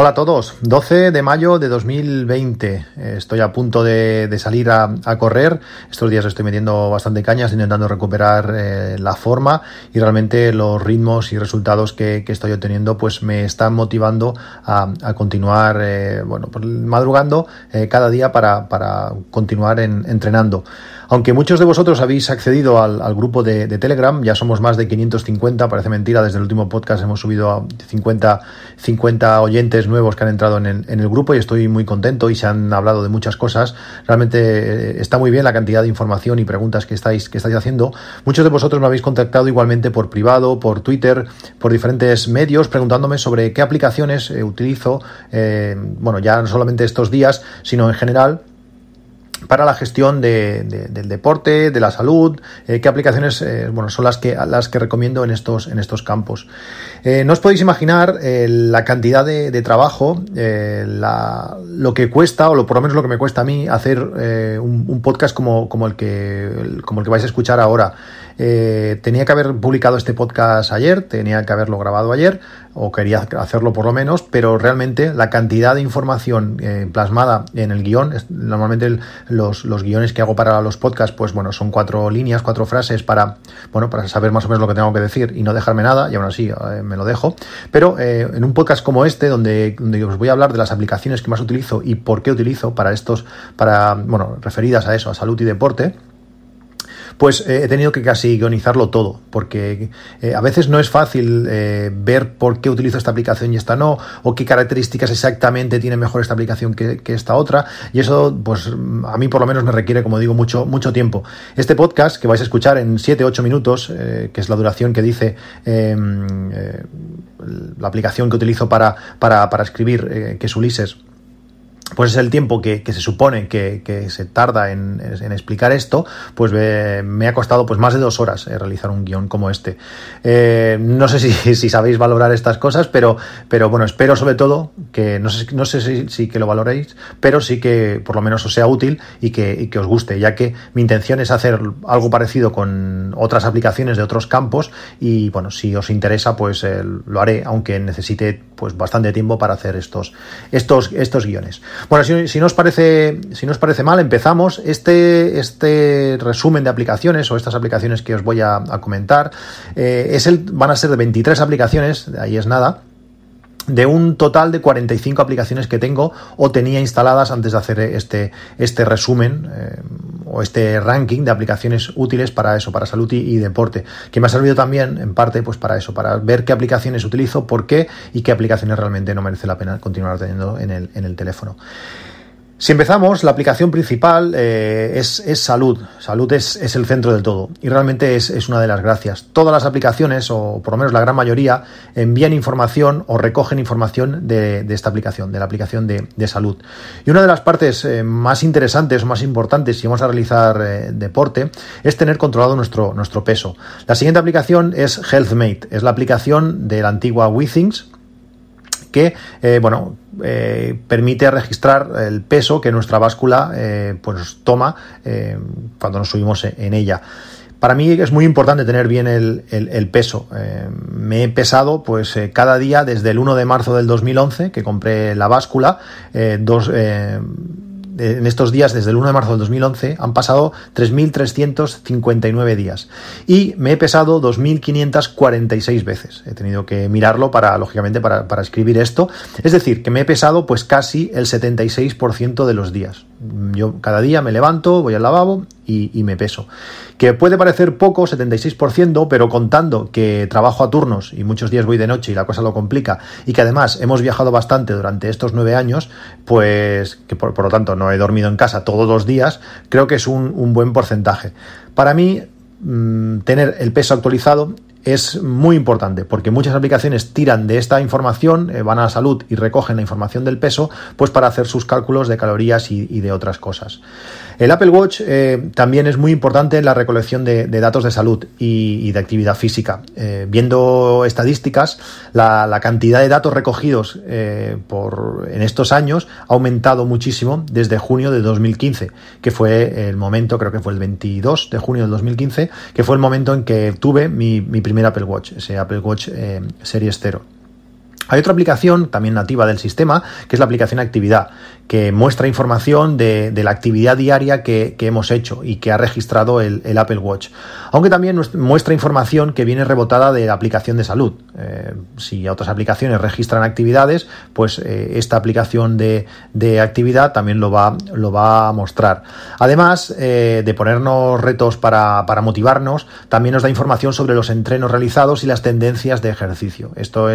Hola a todos, 12 de mayo de 2020. Estoy a punto de, salir a, correr. Estos días estoy metiendo bastante cañas, intentando recuperar eh, la forma y realmente los ritmos y resultados que, estoy obteniendo pues me están motivando a, continuar eh, bueno, pues, madrugando eh, cada día para, continuar entrenando. Aunque muchos de vosotros habéis accedido al, grupo de, Telegram, ya somos más de 550, parece mentira, desde el último podcast hemos subido a 50, 50 oyentes nuevos que han entrado en el, grupo y estoy muy contento y se han hablado de muchas cosas. Realmente eh, está muy bien la cantidad de información y preguntas que estáis, que estáis haciendo. Muchos de vosotros me habéis contactado igualmente por privado, por Twitter, por diferentes medios, preguntándome sobre qué aplicaciones eh, utilizo, eh, bueno, ya no solamente estos días, sino en general para la gestión de, del deporte, de la salud, eh, qué aplicaciones eh, bueno, son las que, las que recomiendo en estos, en estos campos. Eh, no os podéis imaginar la cantidad de, trabajo, lo que cuesta, o lo, por lo menos lo que me cuesta a mí, hacer un, un, podcast como, como, el que, como el que vais a escuchar ahora. Tenía que haber publicado este podcast ayer, tenía que haberlo grabado ayer, o quería hacerlo por lo menos, pero realmente la cantidad de información eh, plasmada en el guion, normalmente los, los, guiones que hago para los podcasts, pues bueno, son cuatro líneas, cuatro frases para, bueno, para saber más o menos lo que tengo que decir y no dejarme nada, y aún así eh, me lo dejo. Pero eh, en un podcast como este, donde, donde os voy a hablar de las aplicaciones que más utilizo y por qué utilizo para estos, para, bueno, referidas a eso, a salud y deporte, pues eh, he tenido que casi guionizarlo todo, porque eh, a veces no es fácil eh, ver por qué utilizo esta aplicación y esta no, o qué características exactamente tiene mejor esta aplicación que, esta otra, y eso, pues a mí por lo menos me requiere, como digo, mucho, mucho tiempo. Este podcast que vais a escuchar en 7-8 minutos, que es la duración que dice em, la aplicación que utilizo para, para, para escribir, que es Ulises, pues es el tiempo que, se supone que, se tarda en, explicar esto, pues me, ha costado pues más de dos horas eh, realizar un guion como este. Eh, no sé si, sabéis valorar estas cosas, pero, pero bueno, espero sobre todo que, no sé, no sé si, que lo valoréis, pero sí que por lo menos os sea útil y que, os guste, ya que mi intención es hacer algo parecido con otras aplicaciones de otros campos y bueno, si os interesa, pues eh, lo haré, aunque necesite pues bastante tiempo para hacer estos, estos, estos guiones. Bueno, si, no os parece, si no os parece mal, empezamos. Este, este resumen de aplicaciones o estas aplicaciones que os voy a, comentar eh, es el, van a ser de 23 aplicaciones, ahí es nada de un total de 45 aplicaciones que tengo o tenía instaladas antes de hacer este, este resumen eh, o este ranking de aplicaciones útiles para eso, para salud y, deporte, que me ha servido también en parte pues para eso, para ver qué aplicaciones utilizo, por qué y qué aplicaciones realmente no merece la pena continuar teniendo en el, en el teléfono. Si empezamos, la aplicación principal eh, es, salud. Salud es, el centro del todo y realmente es, una de las gracias. Todas las aplicaciones, o por lo menos la gran mayoría, envían información o recogen información de, esta aplicación, de la aplicación de, salud. Y una de las partes eh, más interesantes o más importantes si vamos a realizar eh, deporte es tener controlado nuestro, nuestro peso. La siguiente aplicación es HealthMate, es la aplicación de la antigua WeThings que eh, bueno, eh, permite registrar el peso que nuestra báscula eh, pues toma cuando nos subimos en ella. Para mí es muy importante tener bien el, peso. me he pesado pues cada día desde el 1 de marzo del 2011 que compré la báscula, dos en estos días, desde el 1 de marzo del 2011, han pasado 3.359 días. Y me he pesado 2.546 veces. He tenido que mirarlo para, lógicamente, para, para escribir esto. Es decir, que me he pesado pues casi el 76% de los días. Yo cada día me levanto, voy al lavabo y, me peso. Que puede parecer poco, 76%, pero contando que trabajo a turnos y muchos días voy de noche y la cosa lo complica, y que además hemos viajado bastante durante estos nueve años, pues que por, lo tanto no he dormido en casa todos los días, creo que es un, buen porcentaje. Para mí, mm, tener el peso actualizado es muy importante porque muchas aplicaciones tiran de esta información, eh, van a la salud y recogen la información del peso, pues para hacer sus cálculos de calorías y, de otras cosas. El Apple Watch eh, también es muy importante en la recolección de, datos de salud y, de actividad física. Eh, viendo estadísticas, la, cantidad de datos recogidos por, en estos años ha aumentado muchísimo desde junio de 2015, que fue el momento, creo que fue el 22 de junio de 2015, que fue el momento en que tuve mi, mi primer Apple Watch, ese Apple Watch eh, Series 0. Hay otra aplicación también nativa del sistema, que es la aplicación Actividad, que muestra información de, la actividad diaria que, hemos hecho y que ha registrado el, Apple Watch. Aunque también muestra información que viene rebotada de la aplicación de salud. Eh, si otras aplicaciones registran actividades, pues eh, esta aplicación de, actividad también lo va, lo va a mostrar. Además eh, de ponernos retos para, motivarnos, también nos da información sobre los entrenos realizados y las tendencias de ejercicio. Esto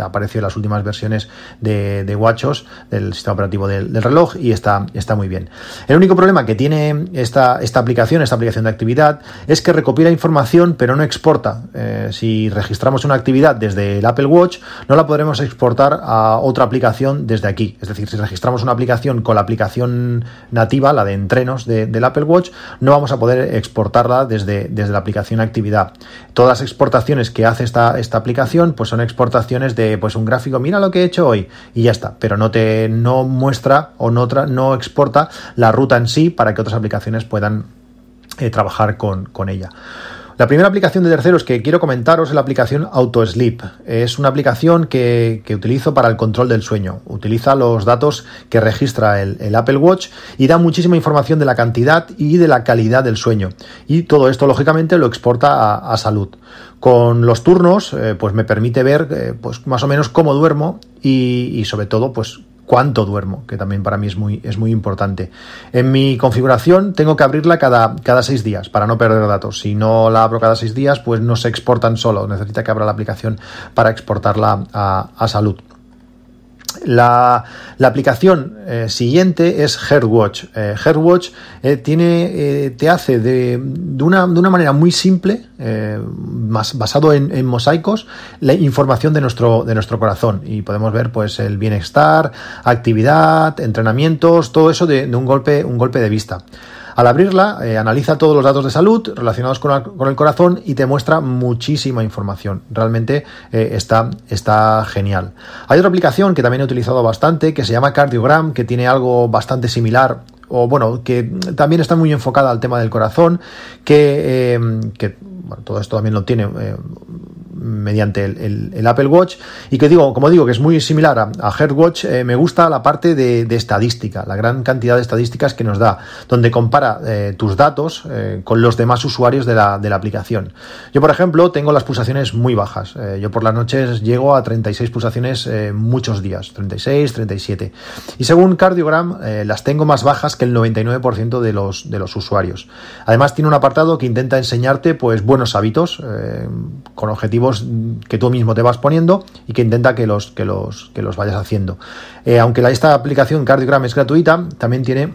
apareció en las últimas versiones de, de WatchOS, del sistema operativo del, reloj y está, está muy bien. El único problema que tiene esta, esta aplicación, esta aplicación de actividad, es que recopila información pero no exporta. Eh, si registramos una actividad desde el Apple Watch, no la podremos exportar a otra aplicación desde aquí. Es decir, si registramos una aplicación con la aplicación nativa, la de entrenos del Apple Watch, no vamos a poder exportarla desde, desde la aplicación actividad. Todas las exportaciones que hace esta, esta aplicación, pues son exportaciones de pues un gráfico, mira lo que he hecho hoy, y ya está, pero no te no muestra o no, no exporta la ruta en sí para que otras aplicaciones puedan eh, trabajar con, con ella. La primera aplicación de terceros que quiero comentaros es la aplicación AutoSleep. Es una aplicación que, utilizo para el control del sueño. Utiliza los datos que registra el, Apple Watch y da muchísima información de la cantidad y de la calidad del sueño. Y todo esto, lógicamente, lo exporta a, salud. Con los turnos, eh, pues me permite ver eh, pues más o menos cómo duermo y, y sobre todo, pues cuánto duermo, que también para mí es muy, es muy importante. En mi configuración tengo que abrirla cada, cada seis días para no perder datos. Si no la abro cada seis días, pues no se exportan solo. Necesita que abra la aplicación para exportarla a salud. La, aplicación eh, siguiente es HeartWatch. Eh, HeartWatch eh, tiene, te hace de, una, manera muy simple, más basado en, mosaicos, la información de nuestro, de nuestro corazón. Y podemos ver pues el bienestar, actividad, entrenamientos, todo eso de, de un, golpe, un golpe de vista. Al abrirla, eh, analiza todos los datos de salud relacionados con, el corazón y te muestra muchísima información. Realmente eh, está, está genial. Hay otra aplicación que también he utilizado bastante que se llama Cardiogram, que tiene algo bastante similar o bueno, que también está muy enfocada al tema del corazón, que, eh, que todo esto también lo tiene mediante el, Apple Watch y que digo, como digo, que es muy similar a, a AirWatch, eh, me gusta la parte de, estadística, la gran cantidad de estadísticas que nos da, donde compara eh, tus datos eh, con los demás usuarios de la, de la, aplicación. Yo, por ejemplo, tengo las pulsaciones muy bajas. yo por las noches llego a 36 pulsaciones muchos días, 36, 37. Y según Cardiogram, las tengo más bajas que el 99% de los, de los usuarios. Además, tiene un apartado que intenta enseñarte pues buenos hábitos con objetivos que tú mismo te vas poniendo y que intenta que los, que los, que los vayas haciendo. Eh, aunque esta aplicación Cardiogram es gratuita, también tiene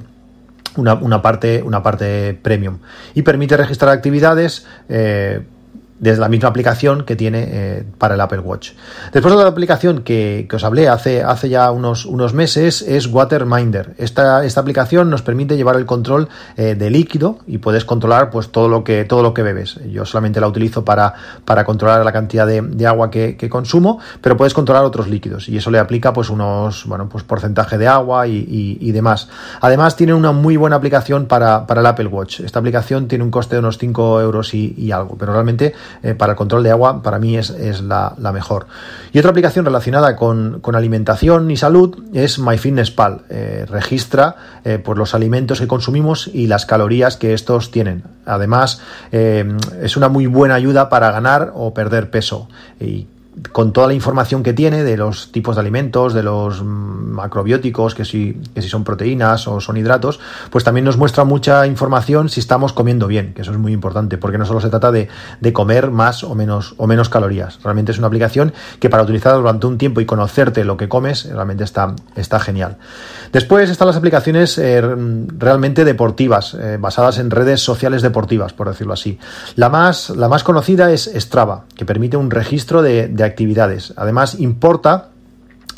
una, parte, una parte premium y permite registrar actividades eh, desde la misma aplicación que tiene eh, para el Apple Watch. Después de la aplicación que, os hablé hace, hace ya unos, unos meses es Waterminder. Esta, esta aplicación nos permite llevar el control eh, de líquido y puedes controlar pues todo lo que, todo lo que bebes. Yo solamente la utilizo para, para controlar la cantidad de, agua que, consumo, pero puedes controlar otros líquidos y eso le aplica pues unos bueno, pues porcentaje de agua y, demás. Además tiene una muy buena aplicación para, para, el Apple Watch. Esta aplicación tiene un coste de unos 5 euros y, y algo, pero realmente eh, para el control de agua para mí es, la, mejor. Y otra aplicación relacionada con, alimentación y salud es MyFitnessPal. Eh, registra eh, pues los alimentos que consumimos y las calorías que estos tienen. Además, es una muy buena ayuda para ganar o perder peso. Con toda la información que tiene de los tipos de alimentos, de los macrobióticos, que si, que si son proteínas o son hidratos, pues también nos muestra mucha información si estamos comiendo bien, que eso es muy importante, porque no solo se trata de, de comer más o menos, o menos calorías. Realmente es una aplicación que para utilizarla durante un tiempo y conocerte lo que comes, realmente está, está genial. Después están las aplicaciones eh, realmente deportivas, eh, basadas en redes sociales deportivas, por decirlo así. La más, la más conocida es Strava, que permite un registro de, de actividades. Además, importa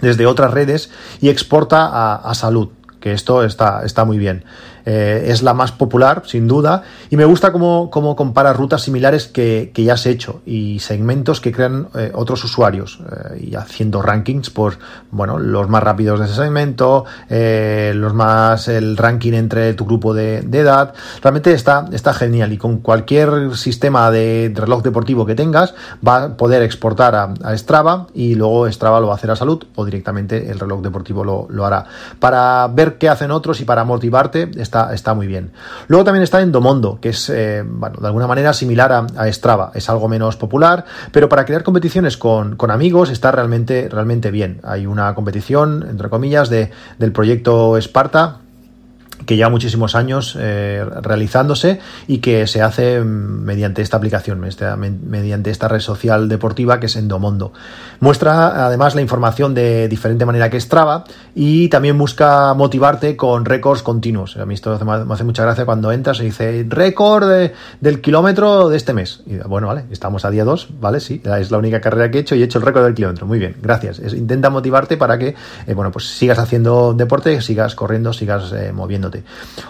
desde otras redes y exporta a, a salud, que esto está, está muy bien. Eh, es la más popular, sin duda, y me gusta cómo, cómo compara rutas similares que, que, ya has hecho y segmentos que crean eh, otros usuarios eh, y haciendo rankings por, bueno, los más rápidos de ese segmento, los más, el ranking entre tu grupo de, edad. Realmente está, está genial y con cualquier sistema de reloj deportivo que tengas va a poder exportar a, a Strava y luego Strava lo va a hacer a salud o directamente el reloj deportivo lo, lo hará. Para ver qué hacen otros y para motivarte, está, muy bien. Luego también está Endomondo, que es, eh, bueno, de alguna manera similar a, a, Strava. Es algo menos popular, pero para crear competiciones con, con, amigos está realmente, realmente bien. Hay una competición, entre comillas, de, del proyecto Esparta que lleva muchísimos años eh, realizándose y que se hace mediante esta aplicación, esta, mediante esta red social deportiva que es Endomondo. Muestra además la información de diferente manera que Strava y también busca motivarte con récords continuos. A mí esto me hace mucha gracia cuando entras y dice récord de, del kilómetro de este mes. Y bueno, vale, estamos a día 2, ¿vale? Sí, es la única carrera que he hecho y he hecho el récord del kilómetro. Muy bien, gracias. Intenta motivarte para que, eh, bueno, pues sigas haciendo deporte, sigas corriendo, sigas eh,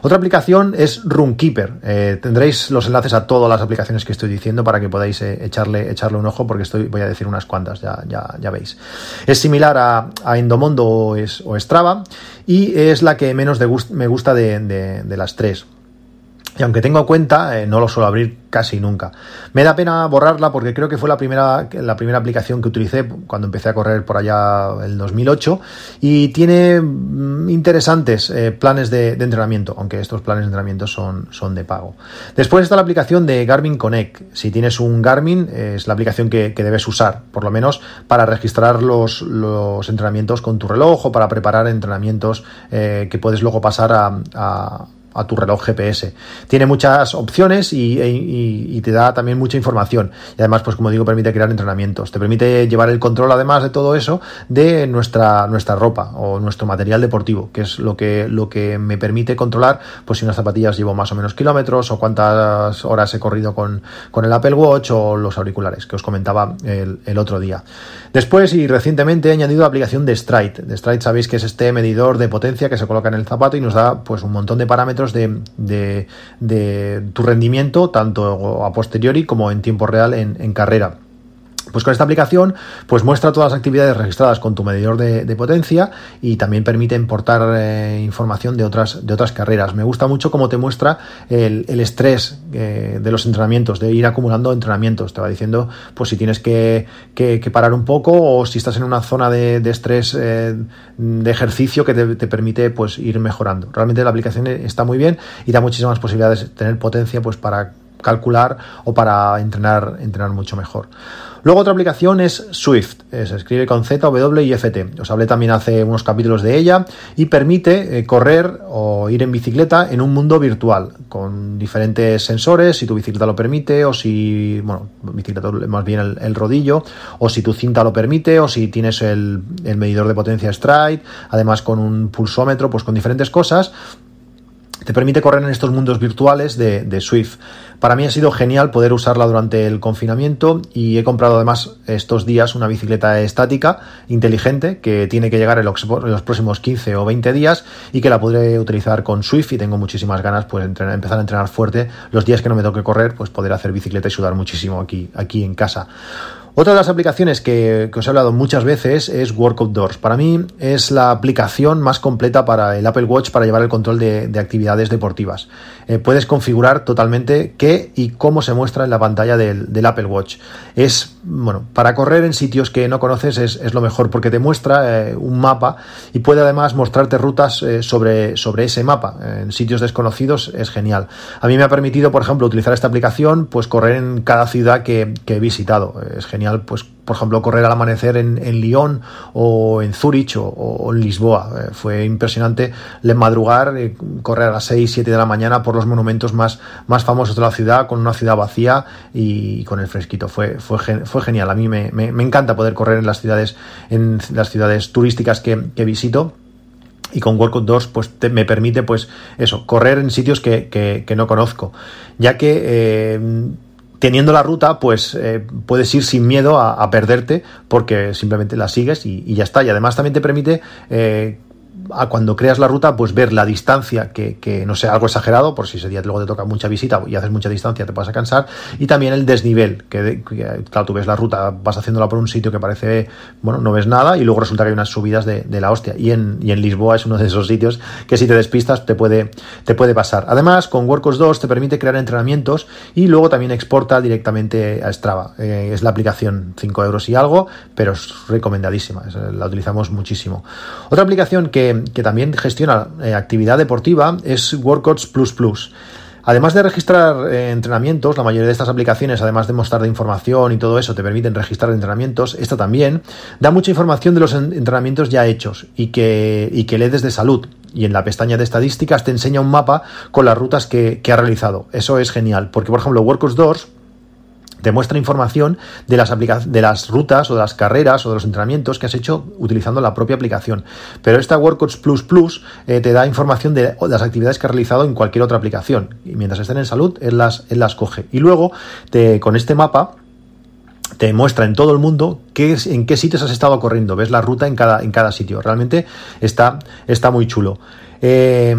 Otra aplicación es Runkeeper. Eh, tendréis los enlaces a todas las aplicaciones que estoy diciendo para que podáis eh, echarle, echarle un ojo porque estoy, voy a decir unas cuantas, ya, ya, ya veis. Es similar a, Endomondo o, es, Strava y es la que menos me gusta de las tres. Y aunque tengo cuenta, eh, no lo suelo abrir casi nunca. Me da pena borrarla porque creo que fue la primera, la primera aplicación que utilicé cuando empecé a correr por allá el 2008 y tiene mm, interesantes eh, planes de, entrenamiento, aunque estos planes de entrenamiento son, son de pago. Después está la aplicación de Garmin Connect. Si tienes un Garmin, es la aplicación que, debes usar, por lo menos para registrar los, los, entrenamientos con tu reloj o para preparar entrenamientos eh, que puedes luego pasar a a tu reloj GPS. Tiene muchas opciones y, y, y, te da también mucha información. Y además, pues como digo, permite crear entrenamientos. Te permite llevar el control, además de todo eso, de nuestra, nuestra ropa o nuestro material deportivo, que es lo que, lo que me permite controlar, pues si unas zapatillas llevo más o menos kilómetros o cuántas horas he corrido con, con el Apple Watch o los auriculares, que os comentaba el, el otro día. Después y recientemente he añadido la aplicación de Stride. De Stride sabéis que es este medidor de potencia que se coloca en el zapato y nos da pues un montón de parámetros de, de, tu rendimiento, tanto a posteriori como en tiempo real en carrera. Pues con esta aplicación, pues muestra todas las actividades registradas con tu medidor de, potencia y también permite importar eh, información de otras, de otras carreras. Me gusta mucho cómo te muestra el, estrés eh, de los entrenamientos, de ir acumulando entrenamientos. Te va diciendo, pues si tienes que, parar un poco o si estás en una zona de, de estrés eh, de ejercicio que te, te, permite pues ir mejorando. Realmente la aplicación está muy bien y da muchísimas posibilidades de tener potencia pues para calcular o para entrenar, entrenar mucho mejor. Luego otra aplicación es Swift, eh, se escribe con Z, W y FT. Os hablé también hace unos capítulos de ella y permite eh, correr o ir en bicicleta en un mundo virtual con diferentes sensores, si tu bicicleta lo permite o si, bueno, bicicleta más bien el, rodillo, o si tu cinta lo permite o si tienes el medidor de potencia Stride, además con un pulsómetro, pues con diferentes cosas te permite correr en estos mundos virtuales de, Swift. Para mí ha sido genial poder usarla durante el confinamiento y he comprado además estos días una bicicleta estática inteligente que tiene que llegar en los, en los próximos 15 o 20 días y que la podré utilizar con Swift y tengo muchísimas ganas pues entrenar, empezar a entrenar fuerte los días que no me toque correr pues poder hacer bicicleta y sudar muchísimo aquí, aquí en casa. Otra de las aplicaciones que, os he hablado muchas veces es Work Outdoors. Para mí es la aplicación más completa para el Apple Watch para llevar el control de, de actividades deportivas. Eh, puedes configurar totalmente qué y cómo se muestra en la pantalla del, Apple Watch. Es, bueno, para correr en sitios que no conoces es, lo mejor porque te muestra eh, un mapa y puede además mostrarte rutas eh, sobre, sobre ese mapa. En sitios desconocidos es genial. A mí me ha permitido, por ejemplo, utilizar esta aplicación, pues correr en cada ciudad que he visitado. Es genial pues, por ejemplo, correr al amanecer en, en Lyon o en Zurich o, en Lisboa. Eh, fue impresionante le madrugar, eh, correr a las 6, 7 de la mañana por los monumentos más, más famosos de la ciudad, con una ciudad vacía y, con el fresquito. Fue, fue, fue genial. A mí me, me, encanta poder correr en las ciudades, en las ciudades turísticas que, que visito y con Workout 2 pues me permite pues eso, correr en sitios que, que, no conozco, ya que eh, teniendo la ruta pues eh, puedes ir sin miedo a, perderte porque simplemente la sigues y, ya está. Y además también te permite eh, a cuando creas la ruta, pues ver la distancia, que, no sea algo exagerado, por si ese día luego te toca mucha visita y haces mucha distancia te vas a cansar, y también el desnivel, que, claro, tú ves la ruta, vas haciéndola por un sitio que parece, bueno, no ves nada, y luego resulta que hay unas subidas de, la hostia, y en, y en Lisboa es uno de esos sitios que si te despistas te puede, te puede pasar. Además, con Workos 2 te permite crear entrenamientos y luego también exporta directamente a Strava. Eh, es la aplicación 5 euros y algo, pero es recomendadísima, la utilizamos muchísimo. Otra aplicación que que, también gestiona eh, actividad deportiva es Workouts Plus Plus. Además de registrar eh, entrenamientos, la mayoría de estas aplicaciones, además de mostrar de información y todo eso, te permiten registrar entrenamientos. Esta también da mucha información de los entrenamientos ya hechos y que, y que lees de salud. Y en la pestaña de estadísticas te enseña un mapa con las rutas que, que ha realizado. Eso es genial, porque por ejemplo, Workouts 2 te muestra información de las, de las rutas o de las carreras o de los entrenamientos que has hecho utilizando la propia aplicación. Pero esta Workouts Plus Plus eh, te da información de, las actividades que has realizado en cualquier otra aplicación. Y mientras estén en salud, él las, las coge. Y luego, te, con este mapa, te muestra en todo el mundo qué, en qué sitios has estado corriendo. Ves la ruta en cada, en cada sitio. Realmente está, está muy chulo. Eh,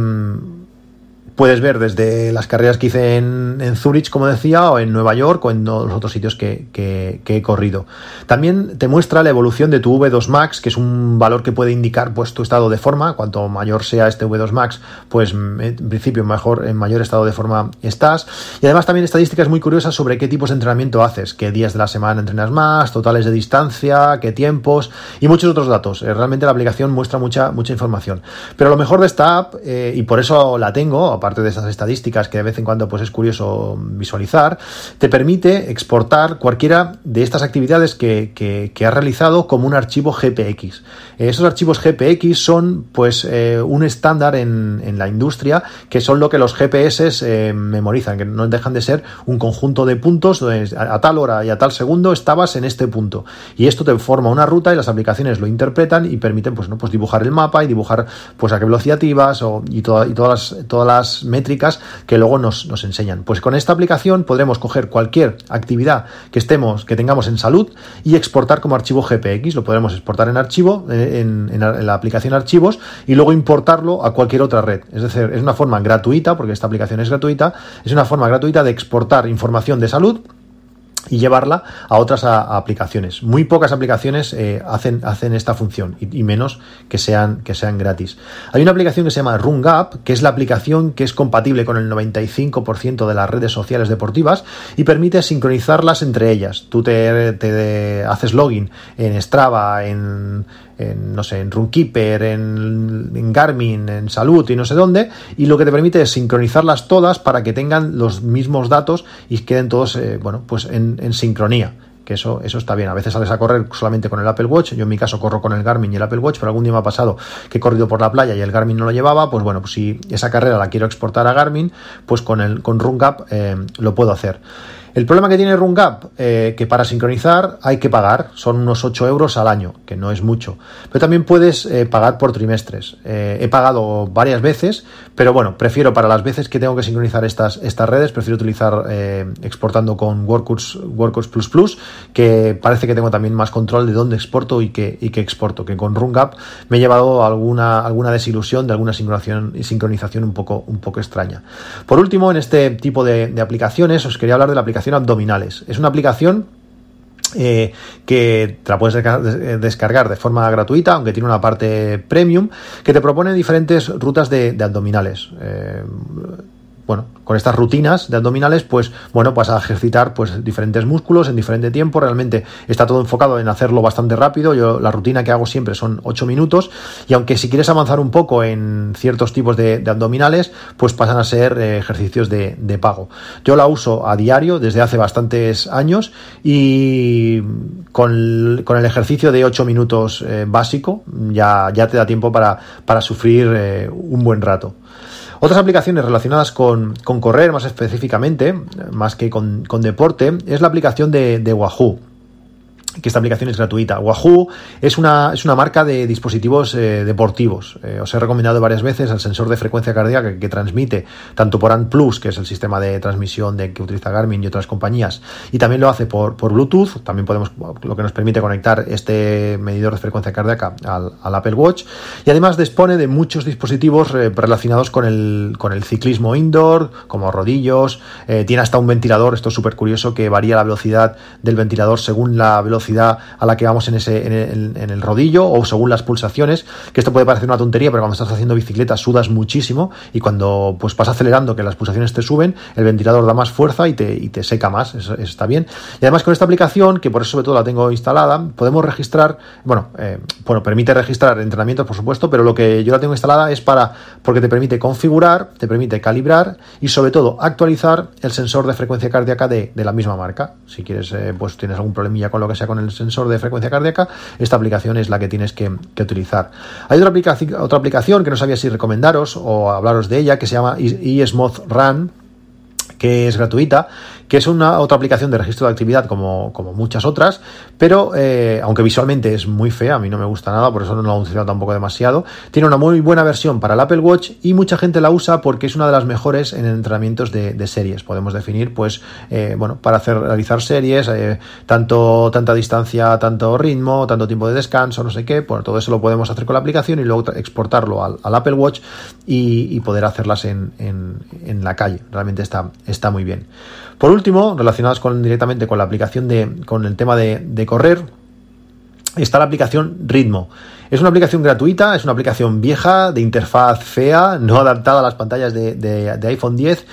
puedes ver desde las carreras que hice en, Zurich, como decía, o en Nueva York, o en los otros sitios que, he corrido. También te muestra la evolución de tu V2 Max, que es un valor que puede indicar pues, tu estado de forma. Cuanto mayor sea este V2 Max, pues en principio mejor, en mayor estado de forma estás. Y además también estadísticas muy curiosas sobre qué tipos de entrenamiento haces, qué días de la semana entrenas más, totales de distancia, qué tiempos y muchos otros datos. Eh, realmente la aplicación muestra mucha, mucha información. Pero lo mejor de esta app, eh, y por eso la tengo, parte de esas estadísticas que de vez en cuando pues es curioso visualizar, te permite exportar cualquiera de estas actividades que, que, has realizado como un archivo GPX. Esos archivos GPX son pues eh, un estándar en, en, la industria que son lo que los GPS eh, memorizan, que no dejan de ser un conjunto de puntos a, tal hora y a tal segundo estabas en este punto. Y esto te forma una ruta y las aplicaciones lo interpretan y permiten pues, ¿no? pues dibujar el mapa y dibujar pues a qué velocidad ibas o, y, y todas, las, todas las métricas que luego nos, enseñan. Pues con esta aplicación podremos coger cualquier actividad que estemos, que tengamos en salud y exportar como archivo GPX. Lo podremos exportar en archivo, eh, en, la aplicación archivos, y luego importarlo a cualquier otra red. Es decir, es una forma gratuita, porque esta aplicación es gratuita, es una forma gratuita de exportar información de salud y llevarla a otras aplicaciones. Muy pocas aplicaciones eh, hacen, hacen esta función y, menos que sean, que sean gratis. Hay una aplicación que se llama RunGap, que es la aplicación que es compatible con el 95% de las redes sociales deportivas y permite sincronizarlas entre ellas. Tú te, te haces login en Strava, en, en, no sé, en Runkeeper, en, Garmin, en Salud y no sé dónde, y lo que te permite es sincronizarlas todas para que tengan los mismos datos y queden todos, eh, bueno, pues en, en sincronía que eso, eso está bien. A veces sales a correr solamente con el Apple Watch, yo en mi caso corro con el Garmin y el Apple Watch, pero algún día me ha pasado que he corrido por la playa y el Garmin no lo llevaba, pues bueno, pues si esa carrera la quiero exportar a Garmin, pues con el con RunGap eh, lo puedo hacer. El problema que tiene RunGap, eh, que para sincronizar hay que pagar, son unos 8 euros al año, que no es mucho. Pero también puedes eh, pagar por trimestres. Eh, he pagado varias veces, pero bueno, prefiero para las veces que tengo que sincronizar estas, estas redes, prefiero utilizar exportando con Workouts, Workouts Plus Plus, que parece que tengo también más control de dónde exporto y qué, y qué exporto, que con RunGap me he llevado alguna, alguna desilusión de alguna sincronización, sincronización un, poco, un poco extraña. Por último, en este tipo de aplicaciones, os quería hablar de la aplicación abdominales. Es una aplicación eh, que te la puedes descargar de forma gratuita, aunque tiene una parte premium, que te propone diferentes rutas de, abdominales. Eh, bueno, con estas rutinas de abdominales, pues bueno, vas a ejercitar pues diferentes músculos en diferente tiempo. Realmente está todo enfocado en hacerlo bastante rápido. Yo la rutina que hago siempre son 8 minutos. Y aunque si quieres avanzar un poco en ciertos tipos de, abdominales, pues pasan a ser eh, ejercicios de, pago. Yo la uso a diario desde hace bastantes años y con, el ejercicio de 8 minutos eh, básico ya, ya te da tiempo para, para sufrir eh, un buen rato. Otras aplicaciones relacionadas con, correr más específicamente, más que con, deporte, es la aplicación de, de Wahoo que esta aplicación es gratuita. Wahoo es una, es una marca de dispositivos eh, deportivos. Eh, os he recomendado varias veces el sensor de frecuencia cardíaca que, transmite tanto por ANT Plus, que es el sistema de transmisión que utiliza Garmin y otras compañías, y también lo hace por, por Bluetooth. También podemos, lo que nos permite conectar este medidor de frecuencia cardíaca al, Apple Watch. Y además dispone de muchos dispositivos eh, relacionados con el, con el ciclismo indoor, como rodillos. tiene hasta un ventilador, esto es súper curioso, que varía la velocidad del ventilador según la velocidad a la que vamos en, ese, en el, rodillo o según las pulsaciones, que esto puede parecer una tontería, pero cuando estás haciendo bicicleta sudas muchísimo y cuando pues vas acelerando que las pulsaciones te suben, el ventilador da más fuerza y te, y te seca más, eso, está bien. Y además con esta aplicación, que por eso sobre todo la tengo instalada, podemos registrar, bueno, eh, bueno, permite registrar entrenamientos por supuesto, pero lo que yo la tengo instalada es para, porque te permite configurar, te permite calibrar y sobre todo actualizar el sensor de frecuencia cardíaca de, la misma marca. Si quieres, eh, pues tienes algún problemilla con lo que sea con el sensor de frecuencia cardíaca, esta aplicación es la que tienes que, utilizar. Hay otra, aplicación, otra aplicación que no sabía si recomendaros o hablaros de ella, que se llama eSmoth Run, que es gratuita que es una otra aplicación de registro de actividad como, como muchas otras, pero eh, aunque visualmente es muy fea, a mí no me gusta nada, por eso no lo he utilizado tampoco demasiado, tiene una muy buena versión para el Apple Watch y mucha gente la usa porque es una de las mejores en entrenamientos de, series. Podemos definir, pues, eh, bueno, para hacer, realizar series, eh, tanto, tanta distancia, tanto ritmo, tanto tiempo de descanso, no sé qué, bueno, todo eso lo podemos hacer con la aplicación y luego exportarlo al, Apple Watch y, poder hacerlas en, en, la calle. Realmente está, está muy bien. Por último, relacionadas con, directamente con la aplicación de, con el tema de, correr, está la aplicación Ritmo. Es una aplicación gratuita, es una aplicación vieja, de interfaz fea, no adaptada a las pantallas de, de iPhone 10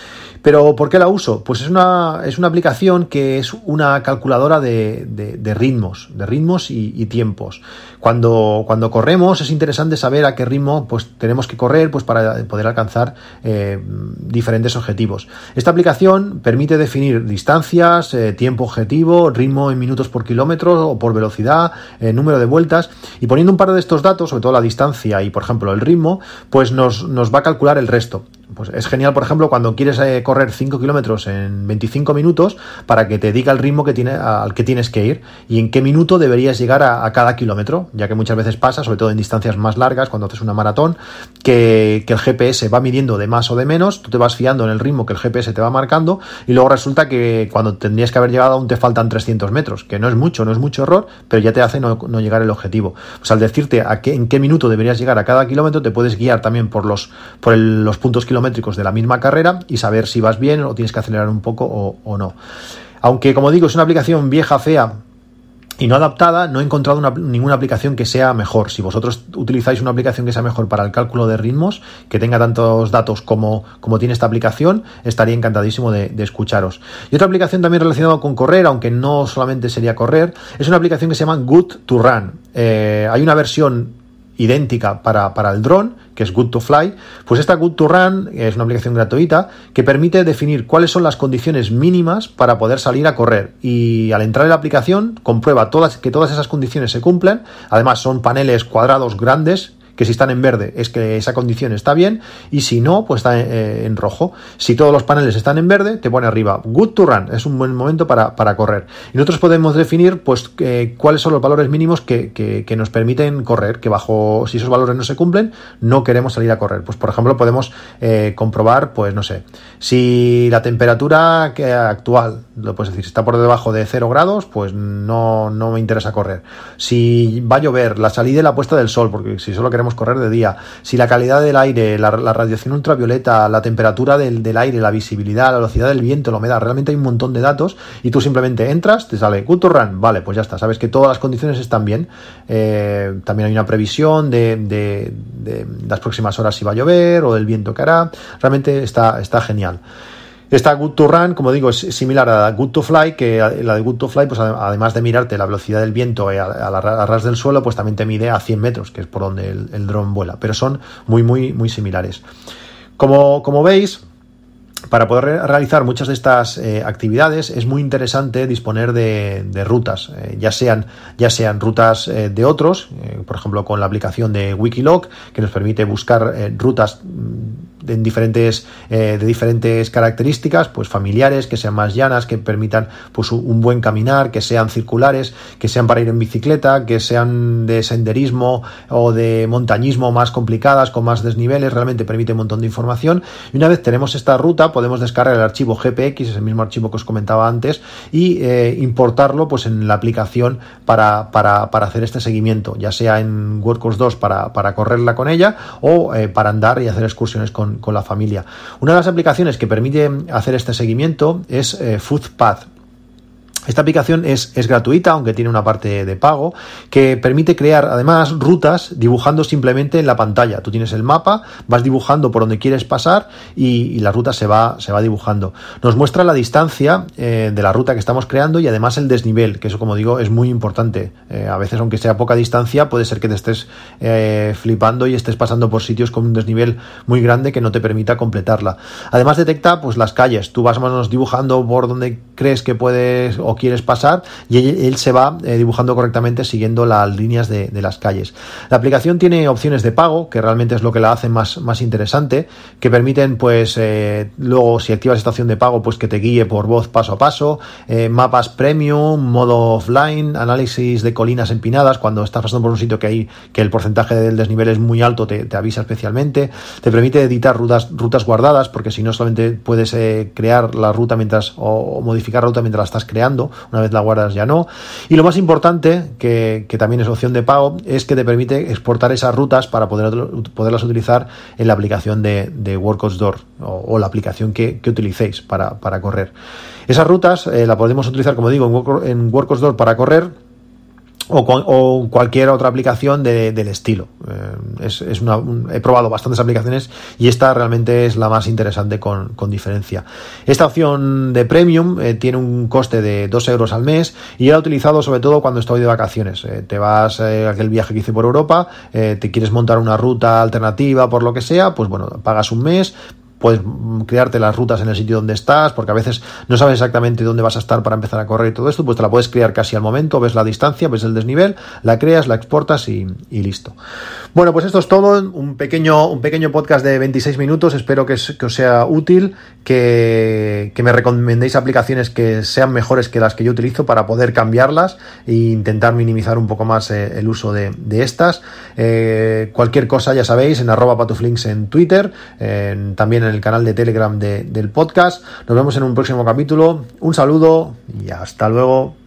pero ¿por qué la uso? Pues es una, es una aplicación que es una calculadora de, de, ritmos, de ritmos y, tiempos. Cuando, cuando corremos es interesante saber a qué ritmo pues, tenemos que correr pues, para poder alcanzar eh, diferentes objetivos. Esta aplicación permite definir distancias, eh, tiempo objetivo, ritmo en minutos por kilómetro o por velocidad, eh, número de vueltas y poniendo un par de estos datos, sobre todo la distancia y por ejemplo el ritmo, pues nos, nos va a calcular el resto. Pues es genial, por ejemplo, cuando quieres eh, correr 5 kilómetros en 25 minutos para que te diga el ritmo que tiene, al que tienes que ir y en qué minuto deberías llegar a, cada kilómetro, ya que muchas veces pasa, sobre todo en distancias más largas, cuando haces una maratón, que, el GPS va midiendo de más o de menos, tú te vas fiando en el ritmo que el GPS te va marcando y luego resulta que cuando tendrías que haber llegado aún te faltan 300 metros, que no es mucho, no es mucho error, pero ya te hace no, llegar el objetivo. Pues al decirte a qué, en qué minuto deberías llegar a cada kilómetro, te puedes guiar también por los, por los puntos kilómetros de la misma carrera y saber si vas bien o tienes que acelerar un poco o, no. Aunque, como digo, es una aplicación vieja, fea, y no adaptada, no he encontrado ninguna aplicación que sea mejor. Si vosotros utilizáis una aplicación que sea mejor para el cálculo de ritmos, que tenga tantos datos como, como tiene esta aplicación, estaría encantadísimo de, escucharos. Y otra aplicación también relacionada con correr, aunque no solamente sería correr, es una aplicación que se llama Good to Run. Eh, hay una versión idéntica para, para el dron, que es Good to Fly, pues esta Good to Run es una aplicación gratuita que permite definir cuáles son las condiciones mínimas para poder salir a correr. Y al entrar en la aplicación comprueba todas, que todas esas condiciones se cumplen. Además son paneles cuadrados grandes que si están en verde es que esa condición está bien y si no, pues está eh, en, rojo. Si todos los paneles están en verde, te pone arriba good to run, es un buen momento para, correr. Y nosotros podemos definir pues cuáles son los valores mínimos que, que, nos permiten correr, que bajo, si esos valores no se cumplen, no queremos salir a correr. Pues por ejemplo podemos eh, comprobar, pues no sé, si la temperatura actual, lo puedes decir, está por debajo de 0 grados, pues no, no me interesa correr. Si va a llover, la salida y la puesta del sol, porque si solo queremos correr de día, si la calidad del aire, la, radiación ultravioleta, la temperatura del, del, aire, la visibilidad, la velocidad del viento, la humedad, realmente hay un montón de datos y tú simplemente entras, te sale good to run, vale, pues ya está, sabes que todas las condiciones están bien. Eh, también hay una previsión de, de, de, las próximas horas si va a llover o del viento que hará, realmente está, está genial. Esta Good to Run, como digo, es similar a Good to Fly, que la de Good to Fly, pues además de mirarte la velocidad del viento a, la, ras del suelo, pues también te mide a 100 metros, que es por donde el, dron vuela. Pero son muy, muy, muy similares. Como, como veis, para poder realizar muchas de estas eh, actividades es muy interesante disponer de, rutas, eh, ya, sean, ya sean rutas eh, de otros, por ejemplo con la aplicación de Wikiloc, que nos permite buscar rutas de diferentes, eh, de diferentes características, pues familiares, que sean más llanas, que permitan pues un buen caminar, que sean circulares, que sean para ir en bicicleta, que sean de senderismo o de montañismo más complicadas, con más desniveles, realmente permite un montón de información. Y una vez tenemos esta ruta, podemos descargar el archivo GPX, ese mismo archivo que os comentaba antes, y eh, importarlo pues en la aplicación para, para, para, hacer este seguimiento, ya sea en WordCourse 2 para, para correrla con ella o eh, para andar y hacer excursiones con con, la familia. Una de las aplicaciones que permite hacer este seguimiento es eh, FoodPath. Esta aplicación es, es, gratuita, aunque tiene una parte de pago, que permite crear además rutas dibujando simplemente en la pantalla. Tú tienes el mapa, vas dibujando por donde quieres pasar y, la ruta se va, se va dibujando. Nos muestra la distancia eh, de la ruta que estamos creando y además el desnivel, que eso como digo es muy importante. Eh, a veces aunque sea poca distancia puede ser que te estés eh, flipando y estés pasando por sitios con un desnivel muy grande que no te permita completarla. Además detecta pues las calles. Tú vas más o dibujando por donde crees que puedes quieres pasar y él, se va eh, dibujando correctamente siguiendo las líneas de, las calles. La aplicación tiene opciones de pago, que realmente es lo que la hace más, más interesante, que permiten pues eh, luego si activas esta opción de pago pues que te guíe por voz paso a paso, eh, mapas premium, modo offline, análisis de colinas empinadas, cuando estás pasando por un sitio que hay que el porcentaje del desnivel es muy alto te, avisa especialmente, te permite editar rutas, rutas guardadas porque si no solamente puedes crear la ruta mientras o modificar la ruta mientras la estás creando una vez la guardas ya no. Y lo más importante, que, también es opción de pago, es que te permite exportar esas rutas para poder, poderlas utilizar en la aplicación de, de Workouts Door o, la aplicación que, utilicéis para, correr. Esas rutas eh, la podemos utilizar, como digo, en, en Workouts Door para correr o, cualquier otra aplicación del estilo. Eh, es, he probado bastantes aplicaciones y esta realmente es la más interesante con, diferencia. Esta opción de premium eh, tiene un coste de 2 euros al mes y la he utilizado sobre todo cuando estoy de vacaciones. Eh, te vas a aquel viaje que hice por Europa, te quieres montar una ruta alternativa por lo que sea, pues bueno, pagas un mes, puedes crearte las rutas en el sitio donde estás, porque a veces no sabes exactamente dónde vas a estar para empezar a correr y todo esto, pues te la puedes crear casi al momento, ves la distancia, ves el desnivel, la creas, la exportas y, listo. Bueno, pues esto es todo, un pequeño, un pequeño podcast de 26 minutos, espero que, os sea útil, que, me recomendéis aplicaciones que sean mejores que las que yo utilizo para poder cambiarlas e intentar minimizar un poco más eh, el uso de, estas. Eh, cualquier cosa, ya sabéis, en arroba patuflinks en Twitter, también en el canal de Telegram del podcast. Nos vemos en un próximo capítulo. Un saludo y hasta luego.